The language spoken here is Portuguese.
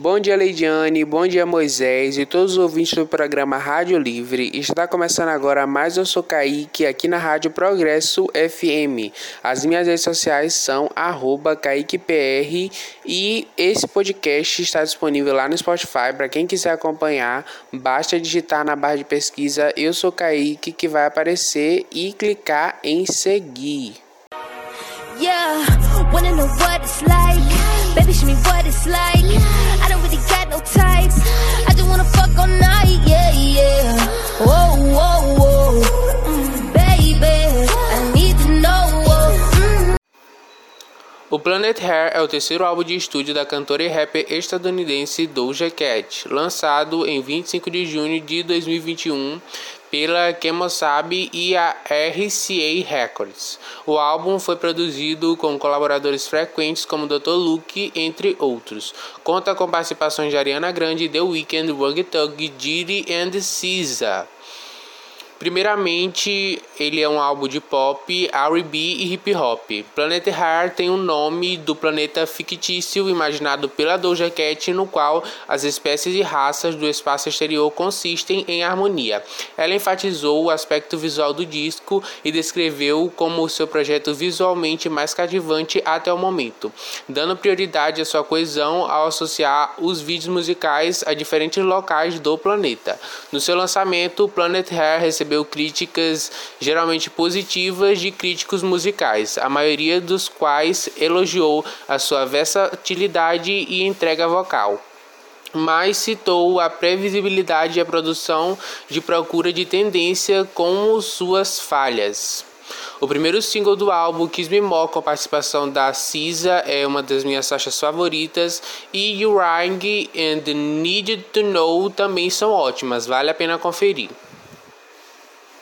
Bom dia, Leidiane, bom dia, Moisés e todos os ouvintes do programa Rádio Livre. Está começando agora mais Eu Sou Kaique aqui na Rádio Progresso FM. As minhas redes sociais são KaiquePR e esse podcast está disponível lá no Spotify. Para quem quiser acompanhar, basta digitar na barra de pesquisa Eu Sou Kaique que vai aparecer e clicar em seguir. Yeah, O Planet Hair é o terceiro álbum de estúdio da cantora e rapper estadunidense Doja Cat, lançado em 25 de junho de 2021 pela Kemosabe e a RCA Records. O álbum foi produzido com colaboradores frequentes como Dr. Luke, entre outros. Conta com participações de Ariana Grande, The Weeknd, Young Thug, Diddy e SZA. Primeiramente, ele é um álbum de pop, R&B e hip hop. Planet Heart tem o um nome do planeta fictício imaginado pela Doja Cat, no qual as espécies e raças do espaço exterior consistem em harmonia. Ela enfatizou o aspecto visual do disco e descreveu como seu projeto visualmente mais cativante até o momento, dando prioridade à sua coesão ao associar os vídeos musicais a diferentes locais do planeta. No seu lançamento, Planet Hair recebeu recebeu críticas geralmente positivas de críticos musicais, a maioria dos quais elogiou a sua versatilidade e entrega vocal mas citou a previsibilidade e a produção de procura de tendência como suas falhas. O primeiro single do álbum, Kiss Me More, com a participação da Cisa, é uma das minhas faixas favoritas, e You Ring and Need to Know também são ótimas, vale a pena conferir.